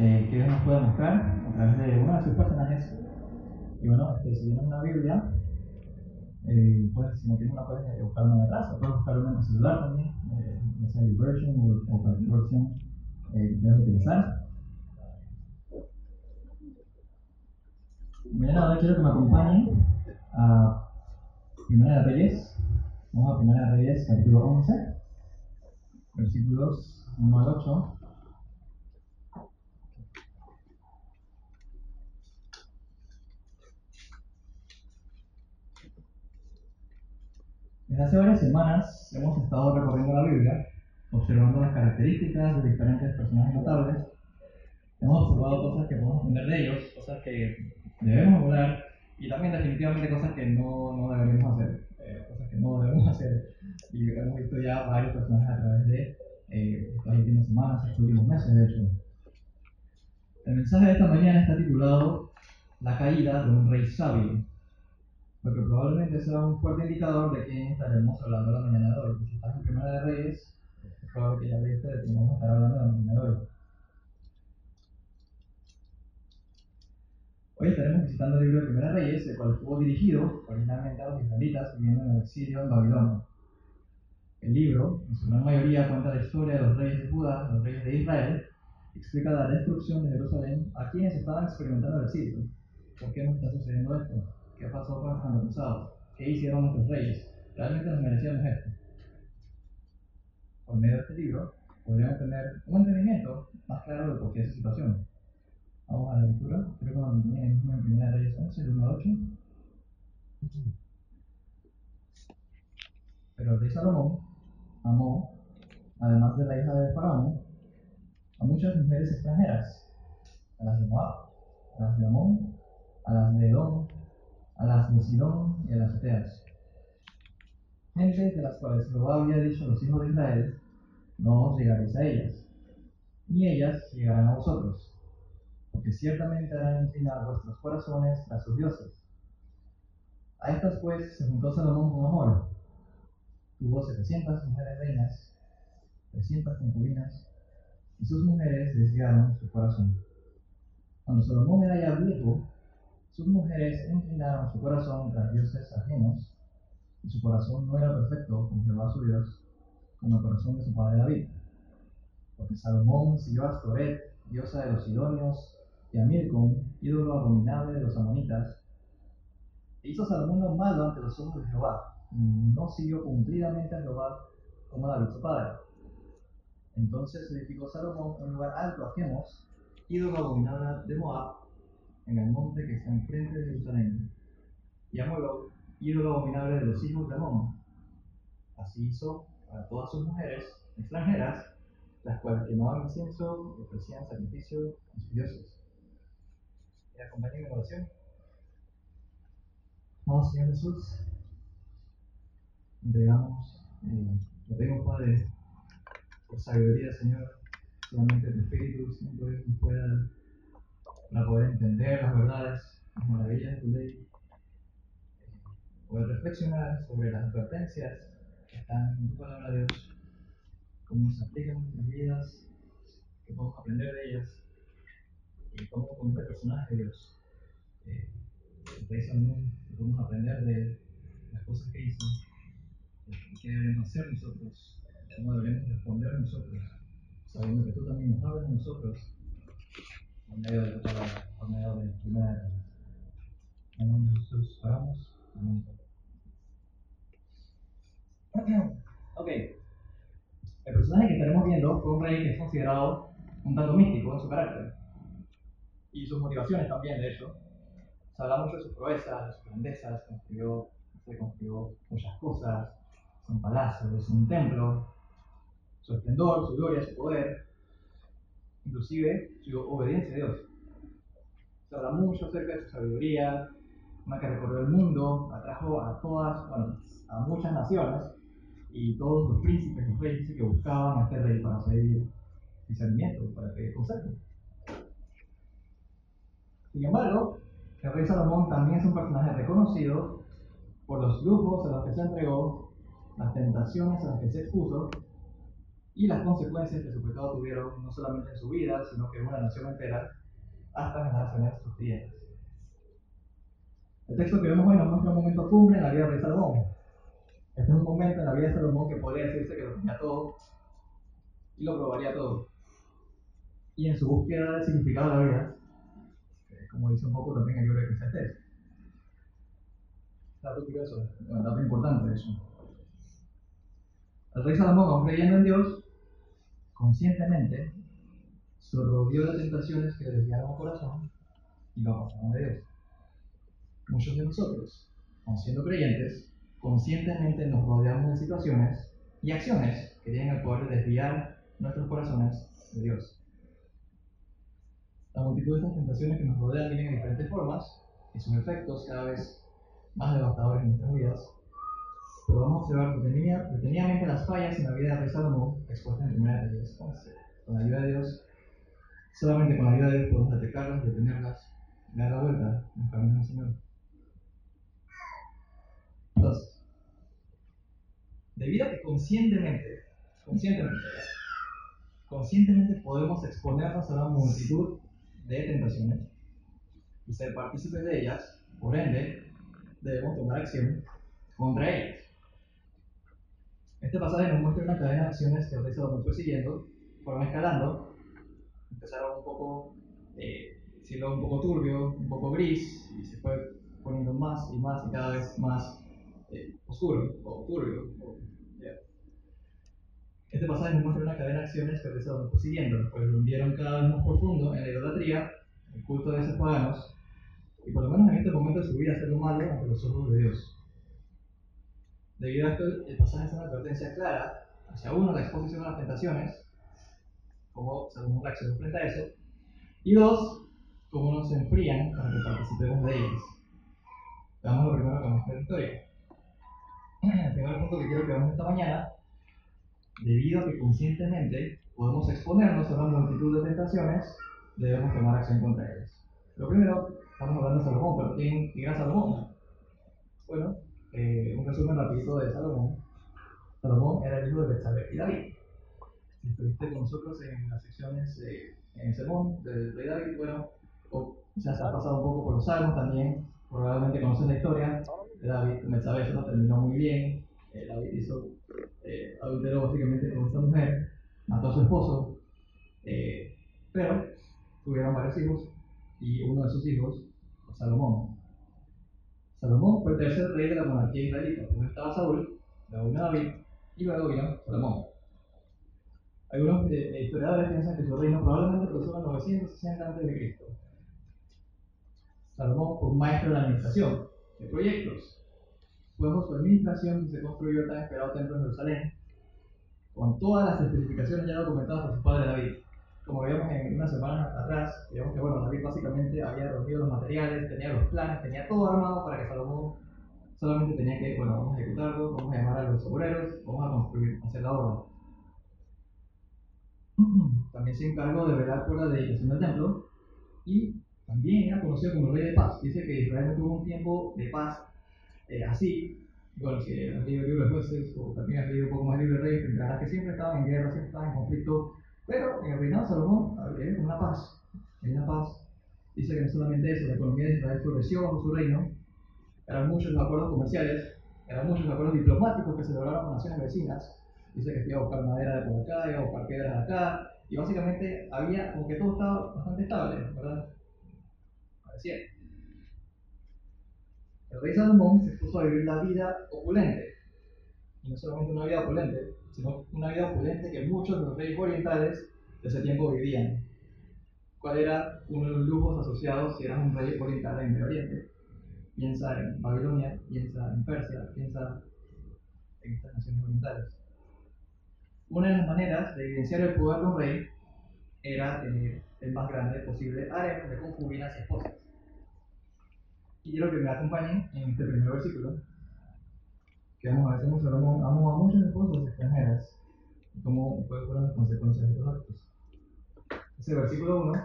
eh, que Dios nos puede mostrar a través de uno de sus personajes. Y bueno, este, si tienes una Biblia, eh, pues si no tienes una, puedes buscar una de atrás, o puedes buscar una en tu celular también, eh, esa version o, cualquier versión eh, que quieras utilizar. Mañana quiero que me acompañen a Primera de Reyes. Vamos a Primera de Reyes, capítulo 11, versículos 1 al 8. Desde hace varias semanas hemos estado recorriendo la Biblia, observando las características de diferentes personajes notables. Hemos observado cosas que podemos aprender de ellos, cosas que debemos hablar y también definitivamente cosas que no, no deberíamos hacer, eh, cosas que no debemos hacer. Y hemos visto ya varios personajes a través de eh, estas últimas semanas, estos últimos meses de hecho. El mensaje de esta mañana está titulado La caída de un rey sabio, lo que probablemente sea un fuerte indicador de quién estaremos hablando la mañana de hoy. Si estás en Primera de Reyes, es ya leíste de quién vamos a estar hablando la mañana de hoy. Hoy estaremos visitando el libro de Primera Reyes, el cual estuvo dirigido originalmente a los israelitas viviendo en el exilio en Babilonia. El libro, en su gran mayoría, cuenta la historia de los reyes de Judá, los reyes de Israel, explica la destrucción de Jerusalén a quienes estaban experimentando el exilio. ¿Por qué nos está sucediendo esto? ¿Qué pasó con los antepasados? ¿Qué hicieron nuestros reyes? ¿Realmente nos merecíamos esto? Por medio de este libro, podríamos tener un entendimiento más claro de por qué esa situación. Vamos a la lectura. Creo que nos mismo en Primera Reyes 11, del 1 al 8. Pero el rey Salomón amó, además de la hija de Faraón, a muchas mujeres extranjeras, a las de Moab, a las de Amón, a las de Edom, a las de Sidón y a las Teas. Gente de las cuales Jehová había dicho a los hijos de Israel, no os llegaréis a ellas, ni ellas llegarán a vosotros, porque ciertamente harán inclinar vuestros corazones a sus dioses. A estas pues se juntó Salomón con amor. Tuvo setecientas mujeres reinas, trescientas concubinas, y sus mujeres desviaron su corazón. Cuando Salomón era ya viejo, sus mujeres inclinaron su corazón tras dioses ajenos, y su corazón no era perfecto con Jehová su Dios, como el corazón de su padre David. Porque Salomón siguió a Astoret, diosa de los Sidonios, y a Milcom, ídolo abominable de los amonitas. E hizo Salomón lo malo ante los ojos de Jehová, y no siguió cumplidamente a Jehová como David su padre. Entonces edificó Salomón un lugar alto a Chemos, ídolo abominable de Moab, en el monte que está enfrente de Jerusalén. Y a Moloch, ídolo abominable de los hijos de Amón. Así hizo para todas sus mujeres extranjeras, las cuales quemaban incienso y ofrecían sacrificio a sus dioses. ¿Me acompañan en oración? Vamos, Señor Jesús, entregamos, eh, te pedimos, Padre, por sabiduría, Señor, solamente tu Espíritu, Señor, nos pueda para poder entender las verdades, las maravillas de tu ley, poder reflexionar sobre las advertencias que están en tu palabra Dios, cómo se aplican en nuestras vidas, qué podemos aprender de ellas, y cómo con este personaje de Dios, eh, Salomón, podemos aprender de las cosas que hizo, qué debemos hacer nosotros, cómo debemos responder nosotros, sabiendo que tú también nos hablas a nosotros por medio de tu por medio de primera En nombre de Jesús, oramos. Ok. El personaje que estaremos viendo fue un rey que es considerado un tanto místico en su carácter. Y sus motivaciones también, de hecho. Se habla mucho de sus proezas, de sus grandezas, construyó, se construyó muchas cosas, un palacio, es un templo, su esplendor, su gloria, su poder, inclusive su obediencia a Dios. Se habla mucho acerca de su sabiduría, una que recorrió el mundo, atrajo a todas, bueno, a muchas naciones, y todos los príncipes, los reyes que buscaban a este rey para pedir discernimiento, para pedir consejo. Sin embargo, el rey Salomón también es un personaje reconocido por los lujos a los que se entregó, las tentaciones a las que se expuso y las consecuencias que su pecado tuvieron no solamente en su vida, sino que en una nación entera, hasta generaciones siguientes. El texto que vemos hoy nos muestra un momento cumbre en la vida de Salomón. Este es un momento en la vida de Salomón que podría decirse que lo tenía todo y lo probaría todo. Y en su búsqueda del significado de la vida, eh, como dice un poco también el libro de Eclesiastes. Dato curioso, un dato importante eso. El rey Salomón, aún creyendo en Dios, conscientemente rodeó de tentaciones que desviaron el corazón y lo apartaron de Dios. Muchos de nosotros, siendo creyentes, conscientemente nos rodeamos de situaciones y acciones que tienen el poder de desviar nuestros corazones de Dios. La multitud de estas tentaciones que nos rodean vienen en diferentes formas y sus efectos cada vez más devastadores en nuestras vidas. Pero vamos a detenidamente las fallas en la vida de Rey Salomón expuestas en primera de ellas. Con la ayuda de Dios, solamente con la ayuda de Dios podemos detectarlas, detenerlas, dar la vuelta en el camino del Señor. Entonces, debido a que conscientemente, conscientemente, conscientemente podemos exponernos a una multitud de tentaciones y ser partícipes de ellas, por ende, debemos tomar acción contra ellas. Este pasaje nos muestra una cadena de acciones que el rey Salomón fue siguiendo, fueron escalando, empezaron un poco, eh, siendo un poco turbio, un poco gris, y se fue poniendo más y más y cada vez más eh, oscuro o turbio. Este pasaje nos muestra una cadena de acciones que el rey Salomón fue siguiendo, pues lo hundieron cada vez más profundo en la idolatría, el culto de esos paganos, y por lo menos en este momento de su vida hacer lo malo ante los ojos de Dios. Debido a esto, el pasaje es una advertencia clara hacia uno, la exposición a las tentaciones, cómo Salomón reaccionó frente a eso, y dos, cómo nos enfrían para que participemos de ellas. Veamos lo primero que muestra la historia. El primer punto que quiero que veamos esta mañana, debido a que conscientemente podemos exponernos a una multitud de tentaciones, debemos tomar acción contra ellas. Lo primero, estamos hablando de Salomón, pero ¿quién, quién era Salomón? Bueno, eh, un resumen rapidito de Salomón. Salomón era el hijo de Betsabé y David. Estuviste con nosotros en las secciones, eh, en el sermón del David, bueno, ya se ha pasado un poco por los salmos también, probablemente conoces la historia de David, Betsabé eso no terminó muy bien, eh, David hizo, eh, adulteró básicamente con esta mujer, mató a su esposo, pero tuvieron varios hijos y uno de sus hijos, Salomón, Salomón fue el tercer rey de la monarquía israelita. Primero estaba Saúl, luego vino David y luego vino Salomón. Algunos eh, historiadores piensan que su reino probablemente empezó en 960 a.C. Salomón fue un maestro de la administración de proyectos. Bajo su administración que se construyó el tan esperado templo en Jerusalén, con todas las especificaciones ya documentadas por su padre David como veíamos en unas semanas atrás, digamos que bueno, David básicamente había reunido los materiales, tenía los planes, tenía todo armado para que Salomón solamente tenía que, bueno, vamos a ejecutarlo, vamos a llamar a los obreros, vamos a construir, hacer la obra. También se encargó de velar por la dedicación del templo y también era conocido como el rey de paz. Dice que Israel tuvo un tiempo de paz eh, así. Bueno, si has leído el libro de jueces o también has leído un poco más el libro de reyes, entenderás que siempre estaban en guerra, siempre estaban en conflicto pero en el reinado de Salomón había una paz. Hay una paz. Dice que no solamente eso, la economía de Israel floreció bajo su reino. Eran muchos los acuerdos comerciales, eran muchos los acuerdos diplomáticos que se lograron con naciones vecinas. Dice que iba a buscar madera de por acá, iba a buscar piedras de acá. Y básicamente había, como que todo estaba bastante estable, ¿verdad? Parecía. El rey Salomón se puso a vivir la vida opulente. Y no solamente una vida opulente, sino una vida opulente que muchos de los reyes orientales de ese tiempo vivían. ¿Cuál era uno de los lujos asociados si eras un rey oriental en Medio Oriente? Piensa en Babilonia, piensa en Persia, piensa en estas naciones orientales. Una de las maneras de evidenciar el poder de un rey era tener el más grande posible harem de concubinas y esposas. Y quiero que me acompañen en este primer versículo, que a ver cómo Salomón amó a muchas esposas extranjeras cómo fueron las consecuencias de estos actos. Ese versículo 1.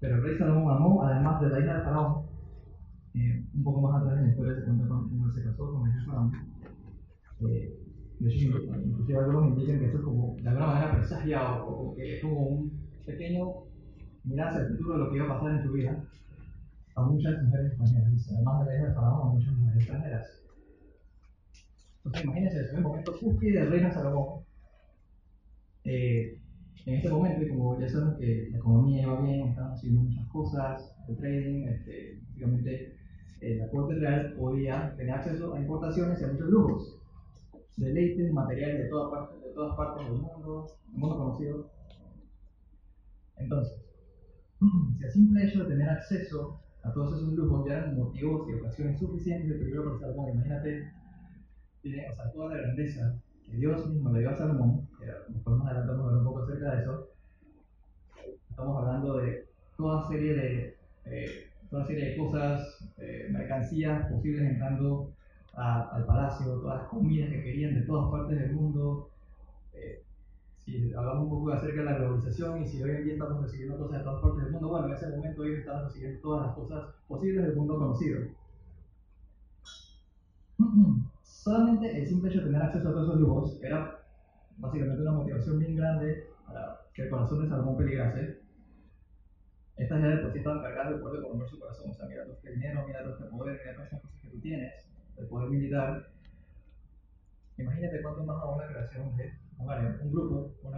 Pero el rey Salomón amó, además de la hija de Faraón, eh, un poco más atrás en la historia se cuenta cómo él se casó con de Faraón. Eh, De hecho, inclusive algunos indican que esto es como, de alguna manera, presagiado, o que es como un pequeño mirar hacia el futuro de lo que iba a pasar en su vida a muchas mujeres extranjeras. Además de la hija de Faraón, a muchas mujeres extranjeras. Entonces, imagínense, en el momento cúspide del reino de Salomón, eh, en este momento, y como ya sabemos que la economía iba bien, estaban haciendo muchas cosas, el trading, este, básicamente eh, la corte real podía tener acceso a importaciones y a muchos lujos, deleites materiales de, toda parte, de todas partes del mundo, del mundo conocido. Entonces, si el simple hecho de tener acceso a todos esos lujos ya eran motivos y ocasiones suficientes de peligro para Salomón, imagínate, tiene, o sea, toda la grandeza que Dios mismo le dio a Salomón, que después más adelante vamos a ver un poco acerca de eso, estamos hablando de toda serie de, eh, toda serie de cosas, eh, mercancías posibles entrando a, al palacio, todas las comidas que querían de todas partes del mundo. Eh, si hablamos un poco acerca de la globalización y si hoy en día estamos recibiendo cosas de todas partes del mundo, bueno, en ese momento ellos estaban recibiendo todas las cosas posibles del mundo conocido. Solamente el simple hecho de tener acceso a todos esos lujos era básicamente una motivación bien grande para que el corazón de Salomón peligrase. Estas ya de por sí estaban cargadas de poder de poner su corazón. O sea, mira todo este dinero, mira todo este poder, mira todas estas cosas que tú tienes, el poder militar. Imagínate cuánto más a una creación de un grupo, un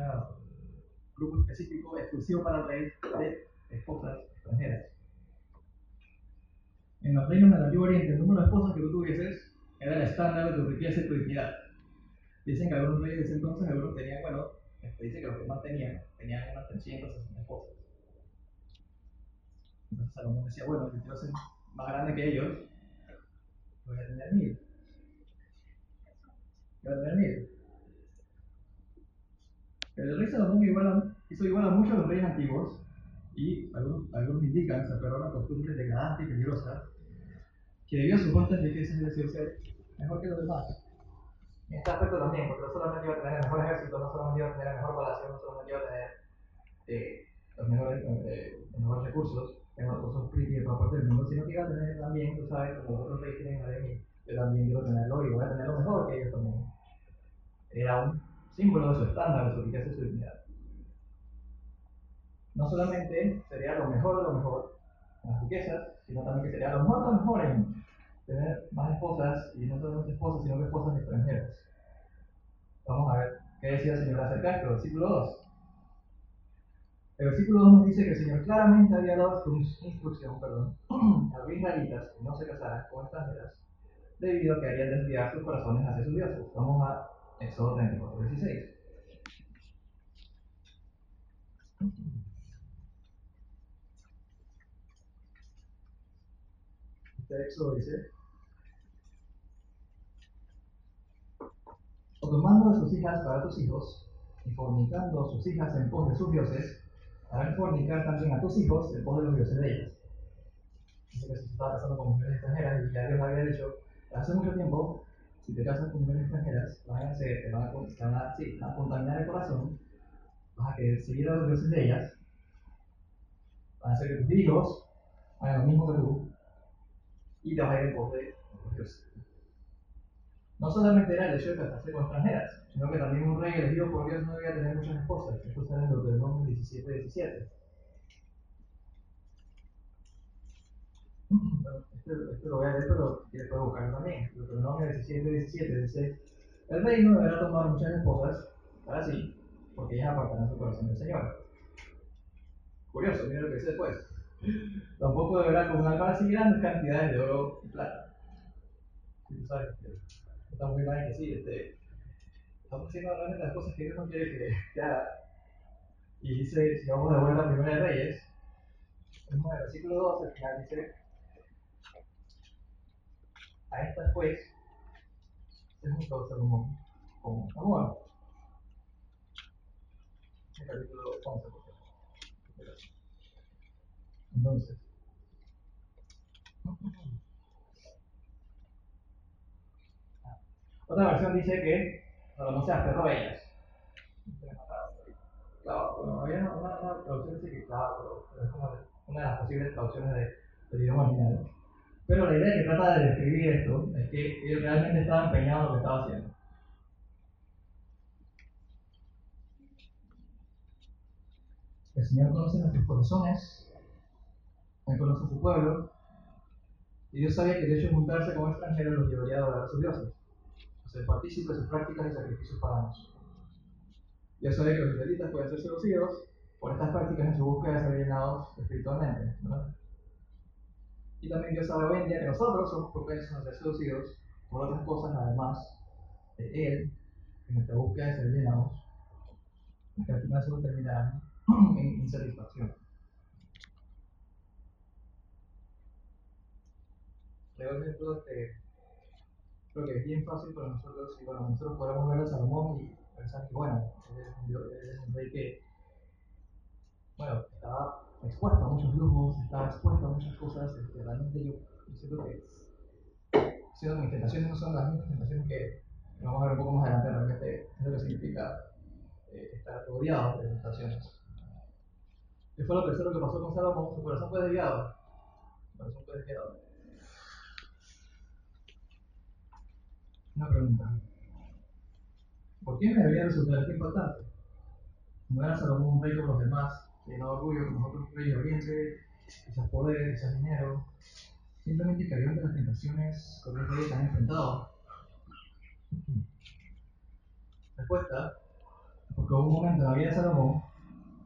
grupo específico, exclusivo para el rey de esposas extranjeras. En los reinos del Antiguo Oriente, el número de esposas que tú tuvieses era el estándar de tu riqueza y tu dignidad. Dicen que algunos reyes de entonces, algunos tenían, bueno, este, dice que los que más tenían, tenían unas 360 esposas. Entonces Salomón decía, bueno, yo quiero ser más grande que ellos, voy a tener mil. Voy a tener mil. Pero el rey Salomón igual hizo igual a muchos de los reyes antiguos, y algunos, algunos indican, se a una costumbre degradante y peligrosa, que debido a su falta de riqueza es decir, ser mejor que los demás. En este aspecto también, porque no solamente iba a tener el mejor ejército, no solamente iba a tener el mejor palacio, no solamente iba a tener eh, los, mejores, eh, los mejores recursos, los recursos de toda parte del mundo, sino que iba a tener también, tú sabes, como otros reyes tienen mí, yo también quiero tenerlo y voy a tener lo mejor que ellos también. Era un símbolo de su estándar, de su riqueza y su dignidad. No solamente sería lo mejor de lo mejor las riquezas, sino también que sería lo mejor de lo mejor en tener más esposas, y no solamente esposas, sino que esposas extranjeras. Vamos a ver qué decía el Señor acerca de esto, versículo 2. El versículo 2 nos dice que el Señor claramente había dado su instrucción perdón, a los israelitas que no se casaran con extranjeras, debido a que harían desviar sus corazones hacia sus dioses. Vamos a Éxodo 34, 16. Éxodo dice, o tomando de sus hijas para tus hijos, y fornicando sus hijas en pos de sus dioses, harán fornicar también a tus hijos en pos de los dioses de ellas. Dice que se estaba casando con mujeres extranjeras y ya Dios había dicho, hace mucho tiempo, si te casas con mujeres extranjeras, van a hacer, te van a, te van a, sí, van a contaminar el corazón, vas a querer seguir a los dioses de ellas, van a hacer que tus hijos hagan lo mismo que tú, y a ir en pos de los. No solamente era el hecho de casarse con extranjeras, sino que también un rey elegido por Dios no debía tener muchas esposas. Esto está en Deuteronomio 17, 17. Bueno, esto, esto, lo voy a leer, pero después buscarlo también. Deuteronomio 17, 17 dice: El rey no deberá tomar muchas esposas para sí, porque ellas apartarán su corazón del Señor. Curioso, mira lo que dice después. Tampoco deberá acumular para sí grandes cantidades de oro y plata. tú sabes, está muy mal que sí, este, estamos haciendo realmente las cosas que Dios no quiere que, que haga. Y dice, si vamos de vuelta a Primera de Reyes, en el versículo 2 al final dice, a estas pues se juntó Salomón con amor. El capítulo 11, por entonces, otra versión dice que Naramuzas cerró ellas. Claro, bueno, había una, una, una traducción dice que claro, pero, es como una de las posibles traducciones de, del idioma original. Pero la idea que trata de describir esto es que él realmente estaba empeñado en lo que estaba haciendo. El Señor conoce nuestros corazones él conoce su pueblo, y Dios sabía que el hecho de juntarse como extranjeros los llevaría a adorar a sus dioses, a ser partícipes de sus prácticas y sacrificios paganos. Dios sabía que los israelitas pueden ser seducidos por estas prácticas en su búsqueda de ser llenados espiritualmente. ¿verdad? Y también Dios sabe hoy en día que nosotros somos propensos a ser seducidos por otras cosas además de Él, en nuestra búsqueda de ser llenados, que al final solo terminarán en insatisfacción. Ejemplo, este, creo que es bien fácil para nosotros, y bueno, nosotros podemos ver a Salomón y pensar que, bueno, él es un rey que, bueno, estaba expuesto a muchos lujos, estaba expuesto a muchas cosas, este, realmente yo, yo siento que siendo mis tentaciones no son las mismas tentaciones que vamos a ver un poco más adelante realmente es lo que significa eh, estar rodeado de tentaciones. ¿Qué fue lo tercero que pasó con Salomón? Su corazón fue desviado. Su corazón fue desviado. Una pregunta. ¿Por qué me debería resultar esto importante? No era Salomón un rey como los demás, llenó de orgullo como otros reyes de Oriente, quizás poder, quizás dinero. Simplemente que había de las tentaciones con los reyes han enfrentado. Respuesta, porque hubo un momento en la vida de Salomón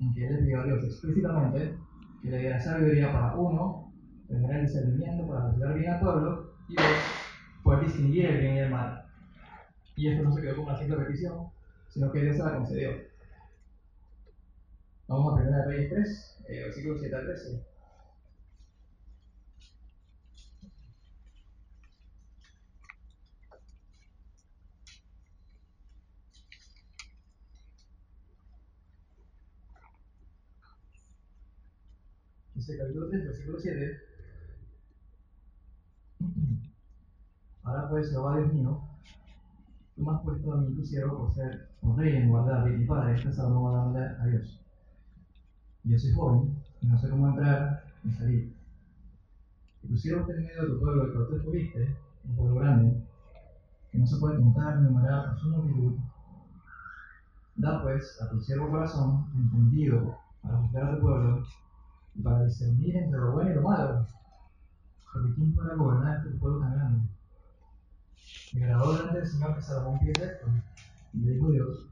en que él le pidió a Dios explícitamente que le diera sabiduría para uno, tener el discernimiento para juzgar bien al pueblo, y dos, poder distinguir el bien y el mal. Y esto no se quedó como una simple petición, sino que Dios se la concedió. Vamos a 1 Reyes 3, eh, versículo 7 al 13. Dice capítulo 3, versículo 7. Ahora pues, Jehová Dios mío, tú me has puesto a mí tu siervo por ser un rey en lugar de mi padre, este salmo a a Dios. Y yo soy joven y no sé cómo entrar ni salir. Y tu siervo está en medio de tu pueblo, el cual tú escogiste, un pueblo grande, que no se puede contar ni numerar por su multitud. Da pues a tu siervo corazón entendido para juzgar a tu pueblo y para discernir entre lo bueno y lo malo. Porque ¿quién podrá gobernar este pueblo tan grande? Me agradó delante del Señor que Salomón pide esto. Y le dijo Dios,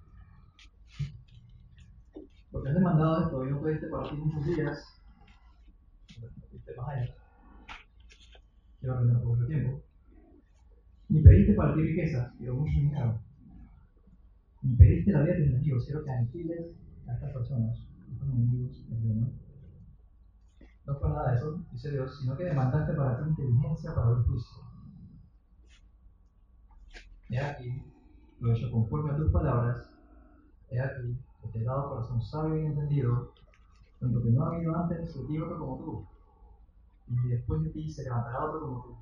porque has demandado esto y no pediste para ti muchos días, pediste más quiero aprender por mucho tiempo, ni pediste para ti riquezas, quiero mucho dinero, ni pediste la vida de tus enemigos, quiero que aniquiles a estas personas, estos enemigos del Dios. No fue nada de eso, dice Dios, sino que demandaste para ti inteligencia para el juicio. He aquí, lo he hecho conforme a tus palabras, he aquí, que te he dado corazón sabio y entendido, tanto que no ha habido antes de ti otro como tú, y después de ti se levantará otro como tú.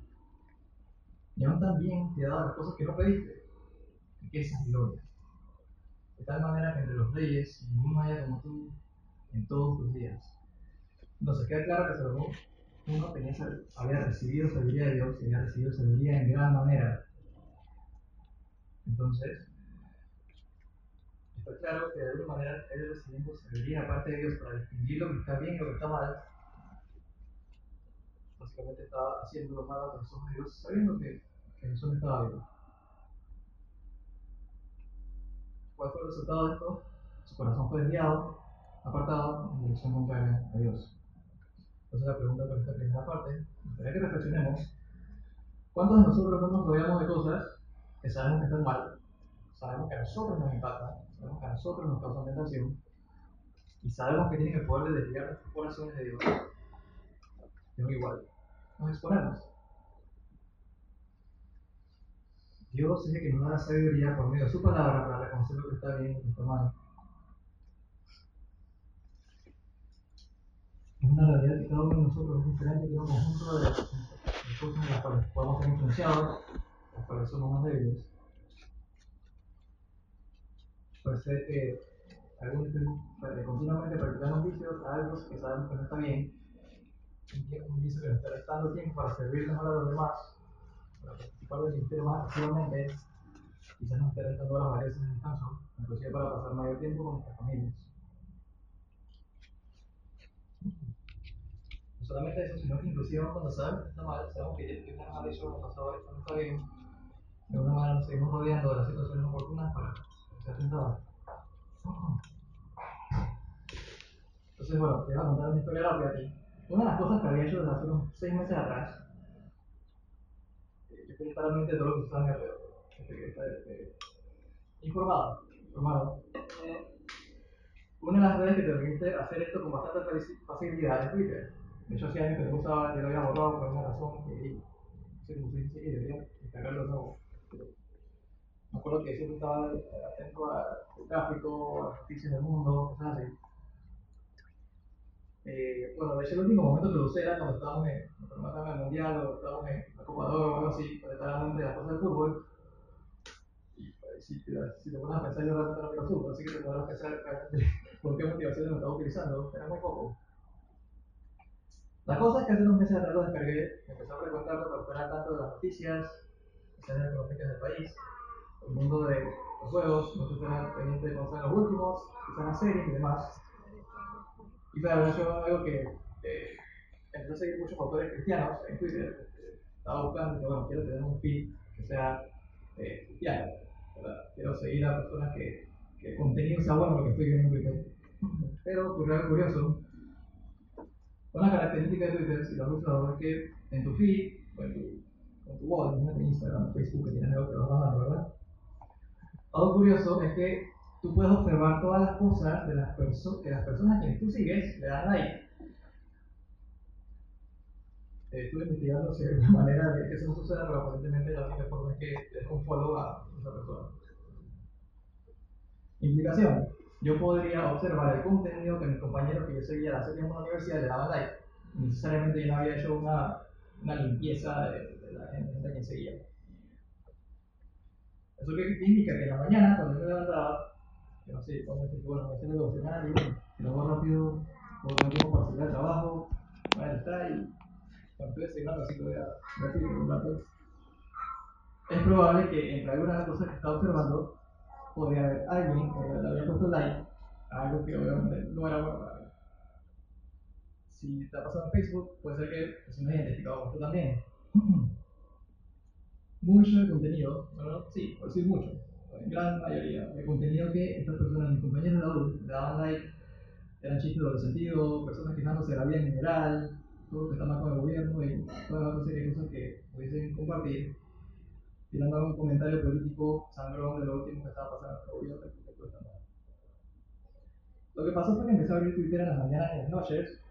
Y aún también te he dado las cosas que no pediste, riquezas y gloria. De tal manera que entre los reyes ninguno haya como tú en todos tus días. Entonces queda claro que Salomón uno tenía, había recibido sabiduría de Dios y había recibido sabiduría en gran manera. Entonces, está claro que de alguna manera él recibiendo sabiduría aparte de Dios para distinguir lo que está bien y lo que está mal. Básicamente estaba haciendo lo malo a los ojos de Dios, sabiendo que, que Jesús no estaba vivo. ¿Cuál fue el resultado de esto? Su corazón fue desviado, apartado en dirección contraria a Dios. Entonces la pregunta para esta primera parte, gustaría que reflexionemos. ¿Cuántos de nosotros no nos rodeamos de cosas que sabemos que están mal? Sabemos que a nosotros nos impactan, sabemos que a nosotros nos causan tentación y sabemos que tienen el poder de desviar nuestros corazones de Dios. Pero igual, nos exponemos. Dios es el que nos da sabiduría por medio de su palabra para reconocer lo que está bien y lo que está mal. es una realidad que cada uno de nosotros es diferente, es un conjunto de cosas en las cuales podemos ser influenciados, las cuales somos débiles. Algunos estén continuamente practicando vicios a algo que sabemos que no está bien, un vicio que nos está restando tiempo para servir a los demás, para participar del ministerio más activamente, quizás nos esté restando las varias de descanso, inclusive para pasar mayor tiempo con nuestras familias. solamente eso, sino que inclusive cuando sabemos que está mal, sabemos que una mala decisión, nos pasó esto no está bien, de alguna manera nos seguimos rodeando de las situaciones oportunas para ser tentados. Entonces, bueno, te voy a contar una historia rápida. Una de las cosas que había hecho desde hace unos seis meses atrás, eh, que principalmente todo lo que a mi alrededor, este, que está este, informado, informado. Eh, una de las redes que te permite hacer esto con bastante facilidad es Twitter. De hecho, hacía años que no usaba, yo lo había borrado por alguna razón y no sé cómo se dice, y debería de nuevo. Me acuerdo que siempre estaba atento al tráfico, a las noticias del mundo, cosas así. Eh, bueno, de hecho, el último momento que lo usé era cuando estábamos en, el Mundial o estábamos en la Copa o algo así, cuando estaba hablando de las cosas del fútbol. Y pues, si, te, si te pones a pensar, yo realmente no quiero fútbol, así que te a pensar por qué motivaciones lo estaba utilizando, era muy poco. La cosa es que hace unos meses atrás lo descargué, empecé a frecuentarlo para estar al tanto de las noticias, escenas económicas del país, el mundo de los juegos, no estar pendiente de cómo los últimos, quizás las series y demás. Y claro, eso es algo que eh, empecé a seguir muchos autores cristianos en Twitter. Estaba buscando que, bueno, quiero tener un feed que sea eh, cristiano. Quiero seguir a personas que, que el contenido sea bueno lo que estoy viendo en Twitter. Pero ocurrió algo curioso. Una característica de Twitter, si lo has usado, es que en tu feed, o en tu, en Instagram, Facebook, que tienes algo que vas bajando, ¿verdad? Algo curioso es que tú puedes observar todas las cosas de las, que las personas que tú sigues le dan like. Eh, estuve investigando si hay una manera de que eso no suceda, pero aparentemente la única forma es que des un follow a esa persona. Implicación. Yo podría observar el contenido que mis compañeros que yo seguía hace tiempo en la universidad le daban like. Necesariamente yo no había hecho una, una limpieza de, de la gente a quien seguía. Eso que indica que en la mañana, cuando yo me levantaba, que no sé, cuando decir, bueno, me hacía devocional y bueno, lo hago rápido, puedo tiempo para salir al trabajo, bueno, está y cuando estoy desayunando, así que voy a ver un rato. Es probable que entre algunas de las cosas que estaba observando, podría haber alguien que le había puesto like a algo que obviamente no era bueno para mí. Si te ha pasado en Facebook, puede ser que te sientas identificado con tú también. mucho de contenido, bueno, sí, por decir mucho, gran mayoría de contenido que estas personas, mis compañeros de la le daban like, eran chistes de sentido, personas quejándose de la vida en general, todo lo que está mal con el gobierno y toda otra serie de cosas que pudiesen compartir, tirando algún comentario político sangrón de lo último que estaba pasando en el gobierno. Lo que pasó fue que empecé a abrir Twitter en las mañanas y en las noches,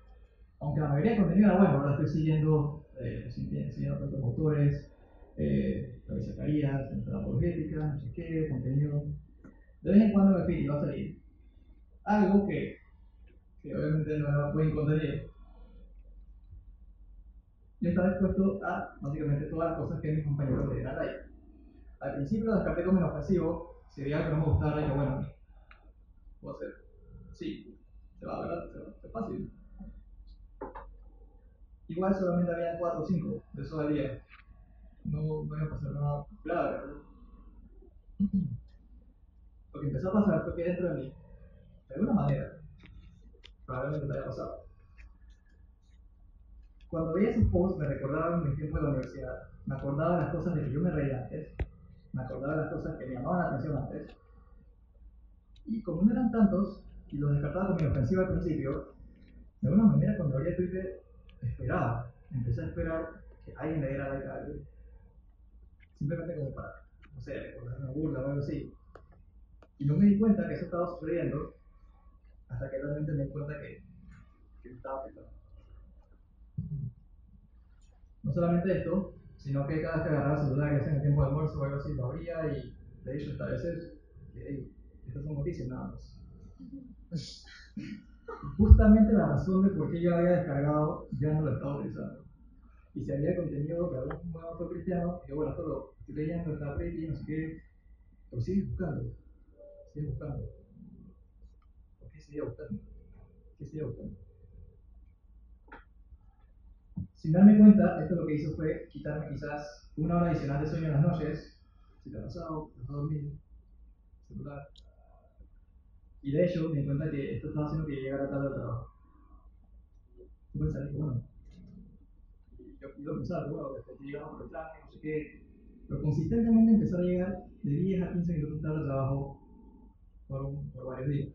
aunque la mayoría del contenido era bueno, ahora estoy siguiendo, eh, siguiendo tantos autores, eh, entrada apologética, no sé qué, contenido. De vez en cuando me feed va a salir algo que, que obviamente no era buen contenido. Y estaba expuesto a básicamente todas las cosas que mis compañeros le dieran like. Al principio lo descarté como inofensivo, si veía que no me gustara, yo bueno, puedo hacer. Sí, se va, ¿verdad? Se va, es fácil. Igual solamente había 4 o 5 de eso al no va a pasar nada. Grave. Lo que empezó a pasar fue que dentro de mí, de alguna manera, probablemente te haya pasado. Cuando veía esos posts me recordaban mi tiempo de la universidad, me acordaba de las cosas de que yo me reía antes, me acordaba de las cosas que me llamaban la atención antes, y como no eran tantos, y los descartaba como inofensivo al principio, de alguna manera cuando abría Twitter esperaba, empecé a esperar que alguien le diera like a algo simplemente como para, no sé, recordar una burla o algo así. Y no me di cuenta que eso estaba sucediendo hasta que realmente me di cuenta que, que estaba afectando. No solamente esto, sino que cada vez que agarraba el celular y en el tiempo de almuerzo o algo así, lo abría y de hecho hasta a veces, hey, estas son noticias nada más. Justamente la razón de por qué yo había descargado ya no lo estaba utilizando y si había contenido de algún autor cristiano, que bueno, esto lo estoy leyendo, está pretty, no sé qué, pero sigues buscando, sigues buscando. ¿Por qué sigue buscando? ¿Qué sigue buscando? Sin darme cuenta, esto lo que hizo fue quitarme quizás una hora adicional de sueño en las noches, si te ha pasado, celular. Y de hecho, me di cuenta que esto estaba haciendo que llegara tarde al trabajo. Tú pensar, bueno, yo, yo pensaba, bueno, después que llegamos el tráfico, no sé qué, pero consistentemente empezó a llegar de 10 a 15 minutos tarde de trabajo por, varios días.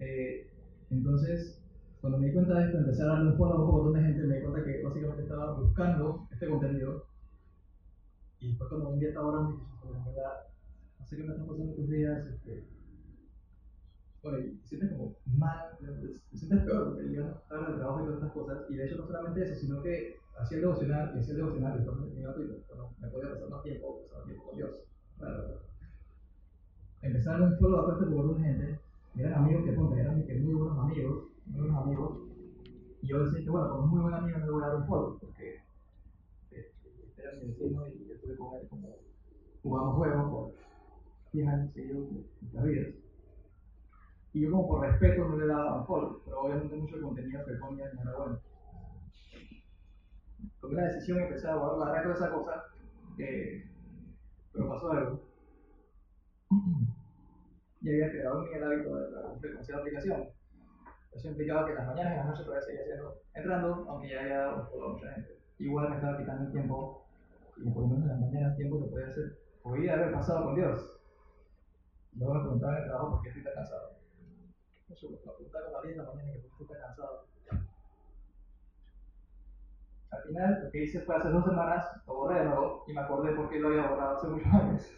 Eh, entonces, cuando me di cuenta de esto, empecé a darle un follow a un montón de gente, me di cuenta que básicamente estaba buscando este contenido. Y después cuando un día estaba orando, dije, pues en verdad, no sé qué me están pasando estos días, este, bueno, sientes como mal, te sientes peor porque llegas tarde al trabajo y todas estas cosas. Y de hecho, no solamente eso, sino que hacía el devocional, y devocional, y después me gratuito, bueno, me podía pasar más tiempo, pasar tiempo con Dios. Claro, dar un follow a este de gente, eran amigos que, ponte, eran muy buenos amigos, muy buenos amigos, y yo decía que, bueno, como muy buen amigo no le voy a dar un follow, porque eh, este era mi vecino y estuve con él como jugando juegos por 10 años seguidos de nuestras vidas. Y yo como por respeto no le daba follow, pero obviamente mucho contenido que ponía no era bueno. Tomé la decisión y empecé a guardar toda esa cosa, eh, pero pasó algo. y había creado en el hábito de la frecuencia de aplicación. Eso implicaba que las mañanas y las noches todavía seguía haciendo, entrando, aunque ya había dado follow a mucha gente. Igual me estaba quitando el tiempo, y por lo menos en las mañanas tiempo que podía hacer, podía haber pasado con Dios. Luego me preguntaba en el trabajo por qué estoy tan cansado. Eso lo preguntaba con la 10 de la mañana y que cansado. Al final, lo que hice fue hace dos semanas, lo borré de nuevo y me acordé por qué lo había borrado hace muchos años.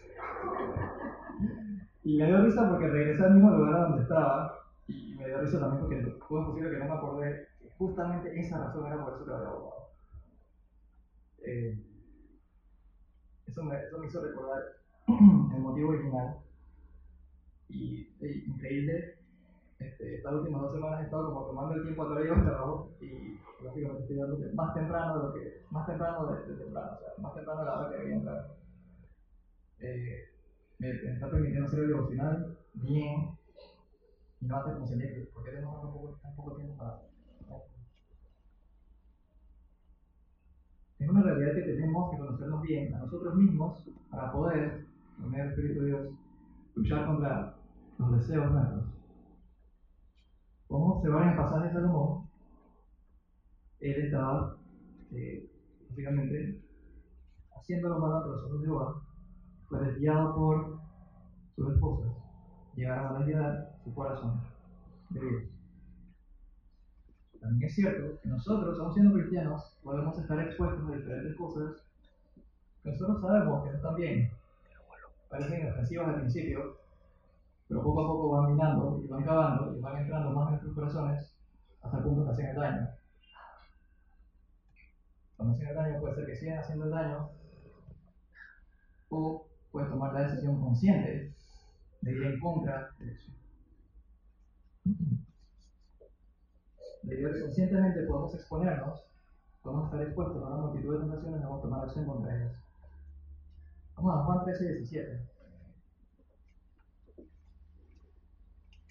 y me dio risa porque regresé al mismo lugar donde estaba y me dio risa también porque fue posible que no me acordé que justamente esa razón era por eso que lo había borrado. Eh, eso, me, hizo recordar el motivo original y, increíble este, estas últimas dos semanas he estado como tomando el tiempo a través del trabajo y básicamente estoy dando más temprano de lo que, más temprano de, de temprano, o sea, más temprano de la hora que debía entrar. Eh, me, está permitiendo hacer el devocional bien y no antes como se me ¿por qué tenemos tan poco, tan poco tiempo para Es una realidad que tenemos que conocernos bien a nosotros mismos para poder, medio del Espíritu de Dios, luchar contra los deseos nuestros. Podemos observar en el pasaje de Salomón, él estaba eh, básicamente haciendo lo malo ante los ojos de Jehová, fue desviado por sus esposas, llegaron a desviar su corazón de Dios. También es cierto que nosotros, aún siendo cristianos, podemos estar expuestos a diferentes cosas que nosotros sabemos que no están bien. Parecen ofensivas al principio, pero poco a poco van minando y van cavando y van entrando más en nuestros corazones hasta el punto que hacen el daño. Cuando hacen el daño puede ser que sigan haciendo el daño o puedes tomar la decisión consciente de ir en contra de eso. Debido que conscientemente podemos exponernos, podemos estar expuestos a una multitud de tentaciones y vamos a tomar acción contra ellas. Vamos a Juan 13, 17. el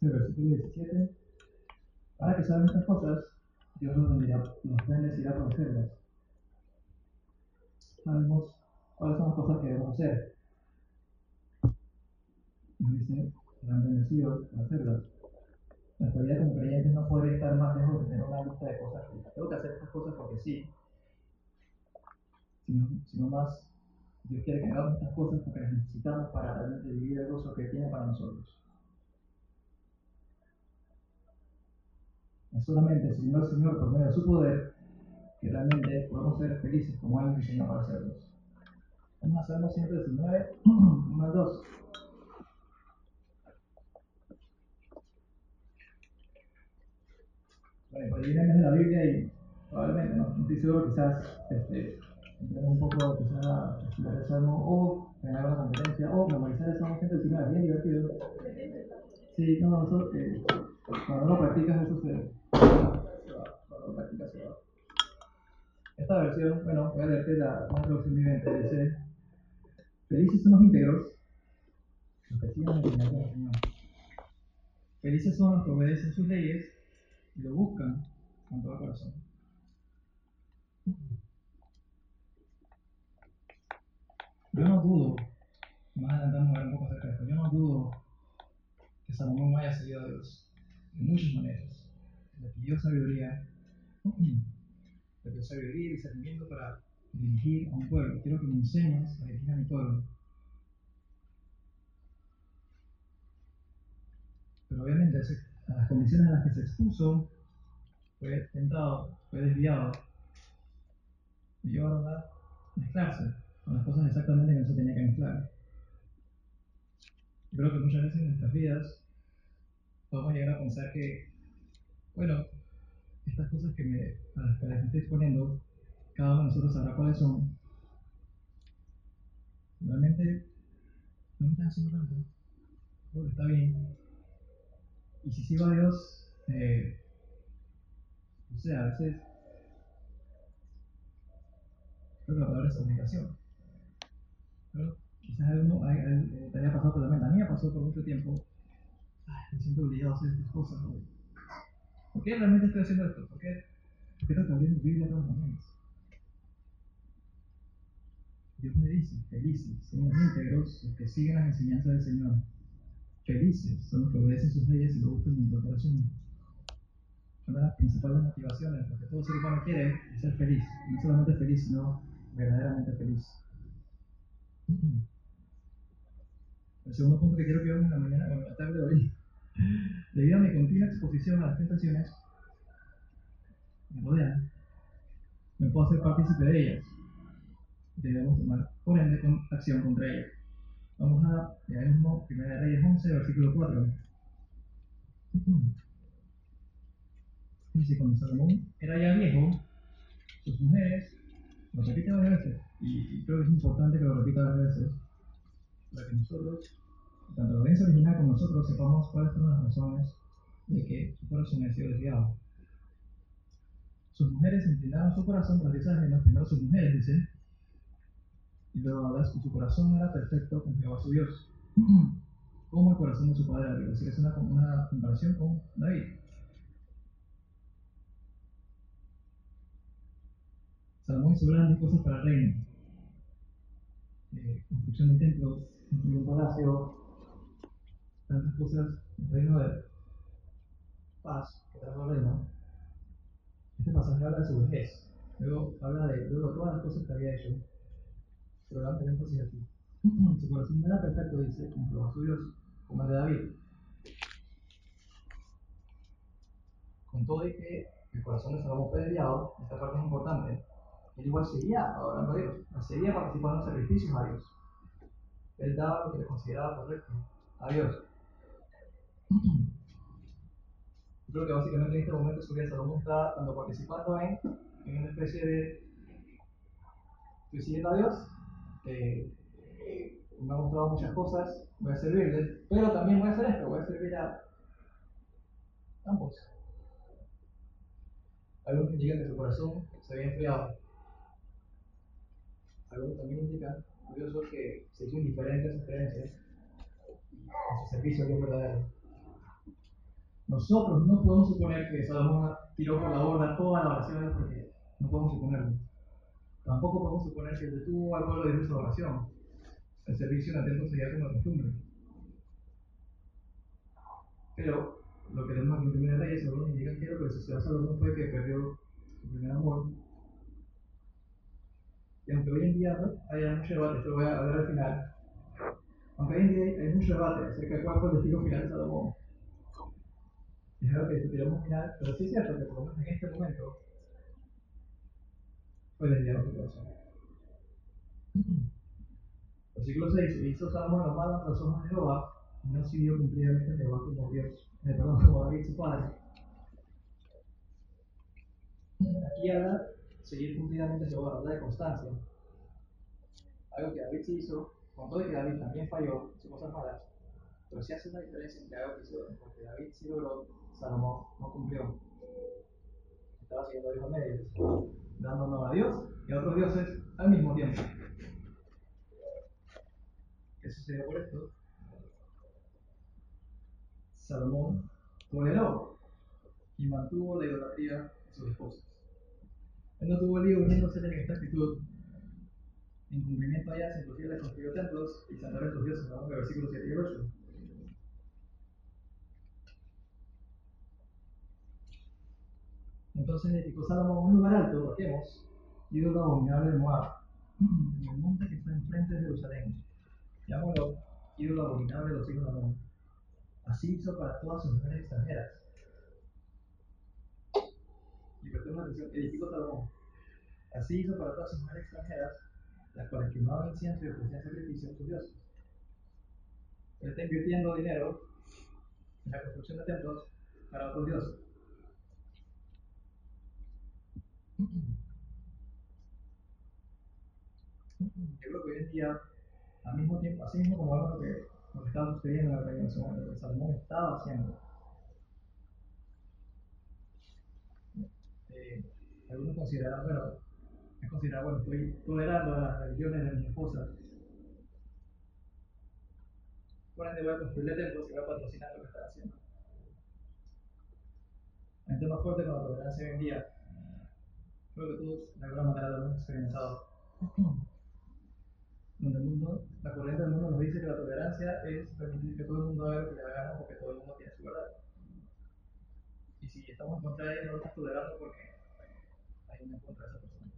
versículo 17. Ahora que saben estas cosas, Dios nos bendecirá por hacerlas. Sabemos cuáles son las cosas que debemos hacer. Nos dice, serán bendecidos por hacerlas. Nuestra vida como creyentes no puede estar más lejos de tener una lista de cosas que tengo que hacer estas cosas porque sí, sino, sino más Dios quiere que hagamos estas cosas porque las necesitamos para realmente vivir el gozo que tiene para nosotros. Es solamente al Señor por medio de su poder que realmente podemos ser felices como Él nos diseñó para serlos. Vamos a Salmo 119, 1 al 2. Bueno, por ahí viene la Biblia y probablemente, no, no estoy seguro, quizás este, un poco quizás a estudiar el Salmo o tener una competencia o memorizar el Salmo 119, bien divertido. Sí, no, eso, eh, cuando uno practica eso se, esta versión, bueno, voy a leerte la, la traducción viviente, dice, felices son los íntegros, los que siguen Señor. Felices son los que obedecen sus leyes y lo buscan con todo corazón. Yo no dudo más adelante vamos a ver un poco acerca de esto. Yo no dudo que Salomón haya seguido a Dios de muchas maneras. Le pidió sabiduría, le pidió sabiduría y discernimiento para dirigir a un pueblo. Quiero que me enseñes a dirigir a mi pueblo. Pero obviamente las condiciones a las que se expuso, fue tentado, fue desviado, y ahora mezclarse con las cosas exactamente que no se tenía que mezclar. Creo que muchas veces en nuestras vidas podemos llegar a pensar que, bueno, estas cosas que me, a las que me estoy exponiendo, cada uno de nosotros sabrá cuáles son. Realmente no me están haciendo tanto. Creo que está bien. Y si sigo a Dios, eh, o sea, a veces creo que la palabra es obligación. Quizás a uno te haya pasado por la mente. A mí me pasó por mucho tiempo. Ay, me siento obligado a hacer estas cosas. ¿Por qué realmente estoy haciendo esto? ¿Por qué, ¿Por qué que abrir mi Biblia todas las mañanas? Dios me dice, felices son los íntegros los que siguen las enseñanzas del Señor. Felices son los que obedecen sus leyes y lo buscan en tu corazón. Una de las principales motivaciones, lo que todo ser humano quiere es ser feliz. No solamente feliz, sino verdaderamente feliz. El segundo punto que quiero que veamos en la mañana o en la tarde de hoy, debido a mi continua exposición a las tentaciones me rodean, me puedo hacer partícipe de ellas. Debemos tomar, por ende, con acción contra ellas. Vamos a, ya mismo, 1 Reyes 11, versículo 4. Dice, cuando Salomón era ya viejo, sus mujeres, lo repite varias veces, y creo que es importante que lo repita varias veces, para que nosotros, tanto la audiencia original como nosotros, sepamos cuáles son las razones de que su corazón haya sido desviado. Sus mujeres inclinaron su corazón tras dioses ajenos, primero sus mujeres, dice, y luego habla que su corazón era perfecto con Jehová su Dios, como el corazón de su padre David. Así que es una, una comparación con David. Salomón hizo grandes cosas para el reino. Eh, construcción de templos, un palacio, tantas cosas, el reino de paz que trajo el reino. Este pasaje habla de su vejez. Luego habla de luego todas las cosas que había hecho. Pero da énfasis aquí. su corazón era perfecto, dice, como a su Dios, como el de David. Con todo y que el corazón de Salomón fue desviado, esta parte es importante. Él igual seguía adorando a Dios, seguía participando en sacrificios a Dios. Él daba lo que le consideraba correcto a Dios. Yo creo que básicamente en este momento su vida Salomón está tanto participando en, en una especie de estoy siguiendo a Dios, que me ha mostrado muchas cosas, voy a servirle, pero también voy a hacer esto, voy a servir a ambos. Algunos indican que su corazón se había enfriado. Algunos también indican, curioso, que se hizo indiferente a sus creencias a su servicio a Dios verdadero. Nosotros no podemos suponer que Salomón tiró por la borda toda la oración porque no podemos suponerlo. Tampoco podemos suponer que detuvo al pueblo de su oración. El servicio en atento sería como costumbre. Pero lo que leemos aquí en Primera Reyes, algunos indican que lo que le sucedió a Salomón fue que perdió su primer amor. Y aunque hoy en día ¿no? haya mucho debate, esto lo voy a hablar al final, aunque hoy en día hay mucho debate acerca de cuál fue el destino final de Salomón, es algo que discutiremos al final, pero sí es cierto que por lo menos en este momento fue desviado su corazón. Versículo 6. Hizo Salomón lo malo ante los ojos de Jehová y no siguió cumplidamente Jehová como Dios, eh, perdón, como David su padre. Aquí habla seguir cumplidamente Jehová, habla de constancia. Algo que David sí hizo, con todo que David también falló, hizo cosas malas, pero sí hace una diferencia entre algo que hizo, porque David sí logró, Salomón no cumplió. Estaba siguiendo a Dios a medias dando honor a Dios y a otros dioses al mismo tiempo. ¿Qué sucedió por esto? Salomón toleró y mantuvo la idolatría de sus esposas. Él no tuvo lío uniéndose en esta actitud En cumplimiento a ellas, inclusive les construyó templos y santuarios a sus dioses, vamos a versículos 7 y 8. Entonces edificó Salomón un lugar alto, bajemos, ídolo abominable de Moab, en el monte que está enfrente de Jerusalén. Llámalo ídolo abominable de los hijos de Amón. Así hizo para todas sus mujeres extranjeras. Y prestemos atención, edificó Salomón. Así hizo para todas sus mujeres extranjeras, las cuales quemaban incienso y ofrecían sacrificio a sus dioses. Él está invirtiendo dinero en la construcción de templos para otros dioses. Yo creo que hoy en día, al mismo tiempo, así mismo como algo que, que estaba sucediendo en la reina lo que Salomón estaba haciendo, eh, algunos considerarán, bueno, es considerar, bueno, estoy tolerando las religiones de mis esposas. Por ende voy a construirle templos y voy a patrocinar lo que están haciendo. El tema fuerte con la tolerancia hoy en día creo que todos de alguna manera lo hemos experimentado. Donde el mundo, la corriente del mundo nos dice que la tolerancia es permitir que todo el mundo haga lo que le haga porque todo el mundo tiene su verdad. Y si estamos en contra de ello, no lo estamos tolerando porque hay una contra de esa persona.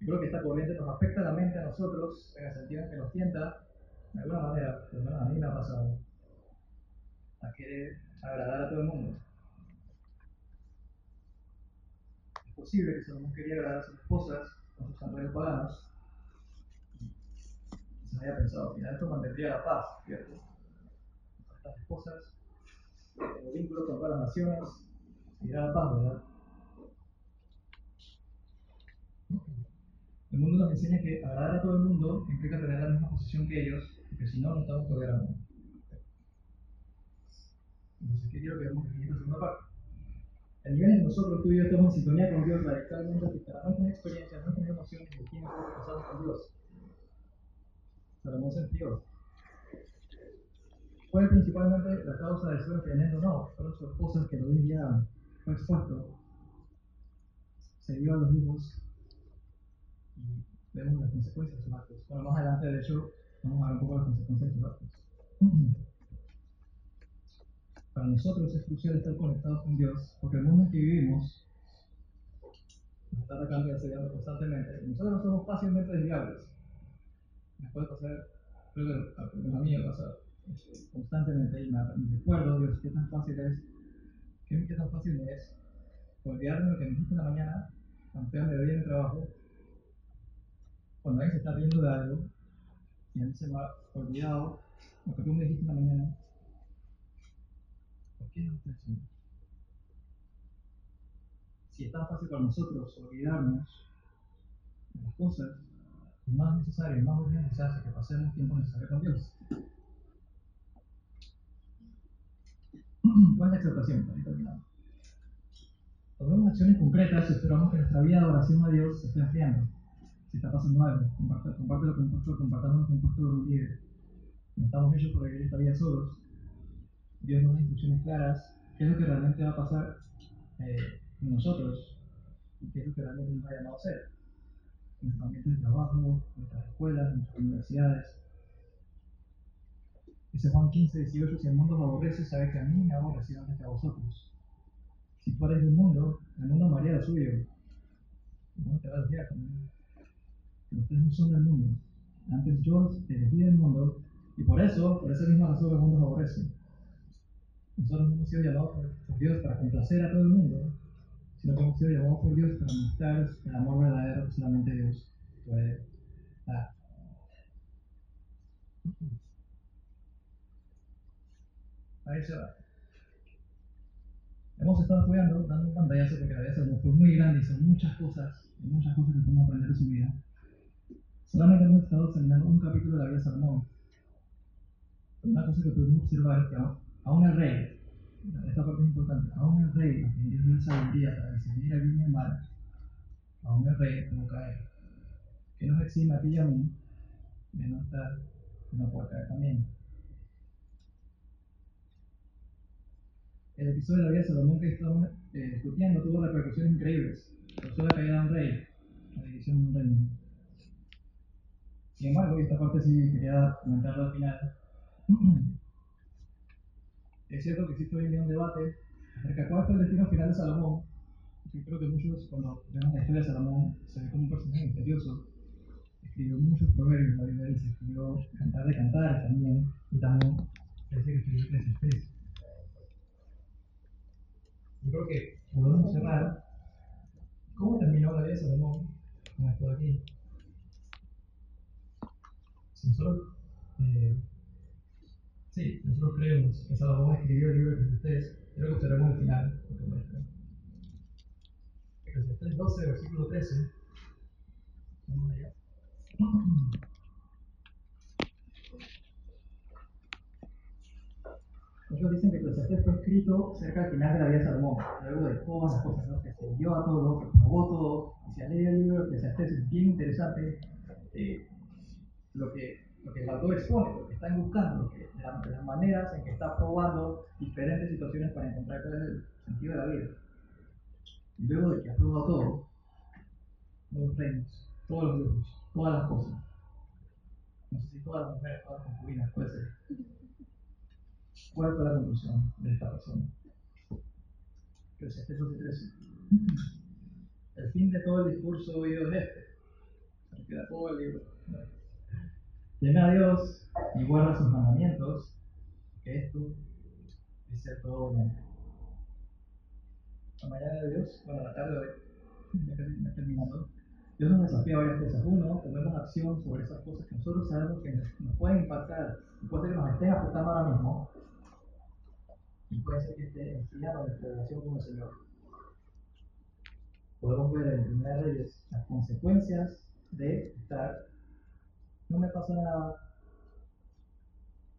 Yo creo que esta corriente nos afecta la mente a nosotros en el sentido en que nos tienta, de alguna manera, por lo menos a mí me ha pasado, a querer agradar a todo el mundo. Posible que Salomón quería agradar a sus esposas con sus santuarios paganos. Se haya pensado, al final esto mantendría la paz, ¿cierto? Estas esposas, el vínculo con todas las naciones, seguirá la paz, ¿verdad? El mundo nos enseña que agradar a todo el mundo implica tener la misma posición que ellos, porque si no, no estamos tolerando. Entonces, ¿qué quiero que veamos en esta segunda parte? El nivel que nosotros, tú y yo, estamos en sintonía con Dios radicalmente afectará nuestras experiencias, nuestras emociones y el tiempo que pasamos con Dios. Salomón enfrió. Fue principalmente la causa de su enfriamiento, no, fueron sus esposas que lo desviaron. Fue expuesto. Se dio a los hijos y vemos las consecuencias de sus actos. Bueno, más adelante, de hecho, vamos a ver un poco las consecuencias de sus actos. Para nosotros es crucial estar conectados con Dios, porque el mundo en que vivimos está atacando y asediando constantemente. Nosotros somos fácilmente desviables. Me puede pasar, creo que a, mí me pasa constantemente y me, recuerdo, Dios, qué tan fácil es, qué, qué tan fácil es olvidarme lo que me dijiste en la mañana, a mediodía en el trabajo, cuando alguien se está riendo de algo, y a mí se me ha olvidado lo que tú me dijiste en la mañana, ¿Por qué no Si es tan fácil para nosotros olvidarnos de las cosas más necesarias, más urgentes, hace que pasemos tiempo necesario con Dios. ¿Cuál es la exaltación? Tomemos acciones concretas y esperamos que nuestra vida de oración a Dios se esté enfriando. Si está pasando algo, compártelo con un pastor, compartámoslo con un pastor líder. No estamos hechos por vivir esta vida solos, Dios nos da instrucciones claras, qué es lo que realmente va a pasar eh, nosotros y qué es lo que realmente nos ha llamado a. En nuestros ambientes de trabajo, nuestras escuelas, nuestras universidades. Dice Juan 15, 18, si el mundo os aborrece, sabe que a mí me ha aborrecido antes que a vosotros. Si fueres del mundo, el mundo amaría lo suyo. Mundo te va a decir que ustedes no son del mundo. Antes yo elegí del mundo y por eso, por esa misma razón el mundo os aborrece. Nosotros no hemos sido llamados por Dios para complacer a todo el mundo, sino que hemos sido llamados por Dios para mostrar el amor verdadero que solamente Dios puede dar. Ahí se va. Hemos estado estudiando, dando un pantallazo porque la vida de fue muy grande y son muchas cosas, y muchas cosas que podemos aprender de su vida. Solamente hemos estado examinando un capítulo de la vida de Salomón. Una cosa que podemos observar es que aún el rey, esta parte es importante, aún el rey, a quien Dios dio sabiduría para discernir el bien y el mal, aún el rey tuvo caer. Que nos exime a ti y a mí de no estar puerta caer también. El episodio de la vida de Salomón que estamos eh, discutiendo tuvo repercusiones increíbles. Causó la caída de un rey, la división de un reino esta parte sí quería comentarla al final. Es cierto que existe hoy en día un debate acerca de cuál fue el destino final de Salomón. Yo creo que muchos, cuando vemos la historia de Salomón, se ve como un personaje misterioso. Escribió muchos proverbios, la Biblia dice, escribió Cantar de Cantar también, y también dice que escribió Eclesiastés. Yo creo que podemos cerrar. ¿Cómo terminó la vida de Salomón? Con esto de aquí. Si nosotros, eh, sí, nosotros creemos que Salomón escribió el libro de Eclesiastés, quiero que observemos el final, lo que muestra. Eclesiastés 12, versículo 13. Vamos allá. Muchos dicen que Eclesiastés fue escrito cerca del final de la vida de Salomón, luego de todas las cosas, ¿no? que se dio a todo, que probó todo. Y han leído el libro de Eclesiastés es bien interesante eh, lo, que, lo que autor expone, lo que están buscando, que, las, maneras en que está probando diferentes situaciones para encontrar cuál es el sentido de la vida. Y luego de que ha probado todo, los reinos, todos los grupos, todas las cosas, no sé si todas las mujeres, todas las concubinas, puede ser. ¿Cuál fue la conclusión de esta persona? Eclesiastés 13. El fin de todo el discurso oído es este. Se queda todo el libro. Teme a Dios y guarda sus mandamientos, que esto es ser todo bueno. La mañana de Dios, bueno, la tarde de hoy, ya terminando, Dios nos desafía varias cosas. Uno, tomemos acción sobre esas cosas que nosotros sabemos que nos, pueden impactar puede ser que nos estén afectando ahora mismo y puede ser que esté enfriando nuestra relación con el Señor. Podemos ver en Primera Reyes las consecuencias de estar, no me pasa nada,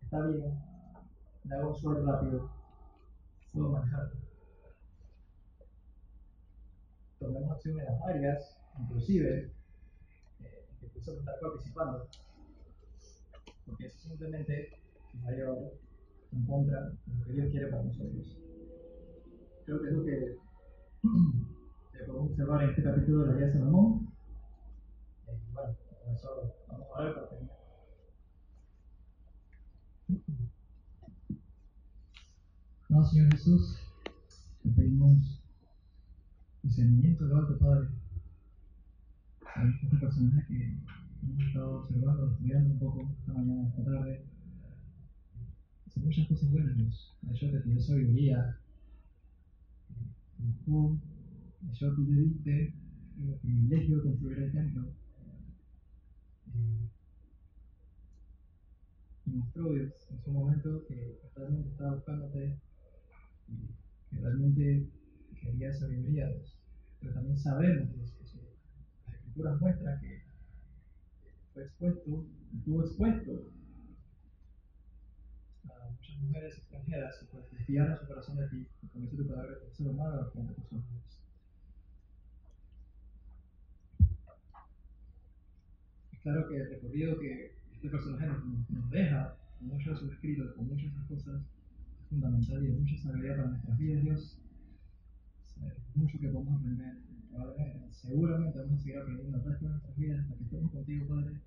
está bien, me hago un suelo rápido, puedo manejar. Tomemos acción en las áreas, inclusive, eh, que pensamos estar participando, porque eso simplemente va a llevar en contra de lo que Dios quiere para nosotros. Creo que es lo que, podemos observar en este capítulo de la vida de Salomón. Eh, eso vamos a ver Señor Jesús, te pedimos discernimiento Alto Padre. A este personaje que hemos estado observando, estudiando un poco esta mañana, esta tarde, hace muchas cosas buenas, Dios. Yo te pido sabiduría, yo tú le diste el privilegio de construir el templo. Eh, y mostró Dios en su momento que realmente estaba buscándote, que realmente quería sabiduría, Dios. Pero también sabemos, su- las escrituras muestran que fue expuesto, estuvo expuesto a muchas mujeres extranjeras y pues desviaron su corazón de ti, y con eso tu palabra lo malo frente a tus ojos. Es claro que el recorrido que este personaje nos, nos- deja, con muchos de sus escritos, con muchas de esas cosas, es fundamental y de mucha sabiduría para nuestras vidas, Dios. Es mucho que podemos aprender. Seguramente vamos a seguir aprendiendo el resto de nuestras vidas hasta que estemos contigo, Padre.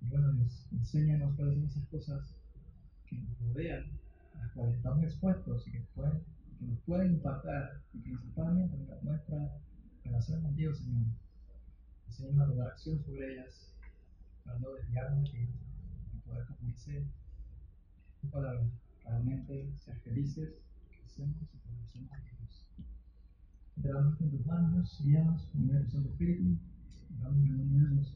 Y bueno, Dios, enséñanos cuáles son esas cosas que nos rodean, a las cuales estamos expuestos y que, nos pueden impactar y principalmente en nuestra relación contigo, Señor. Enséñanos a tomar acción sobre ellas para no desviarnos de y poder, como dice tu palabra, realmente ser felices, crecemos y progresemos a Dios. Te damos en tus manos, Dios, guíanos, con tu Santo Espíritu, y vamos en nombre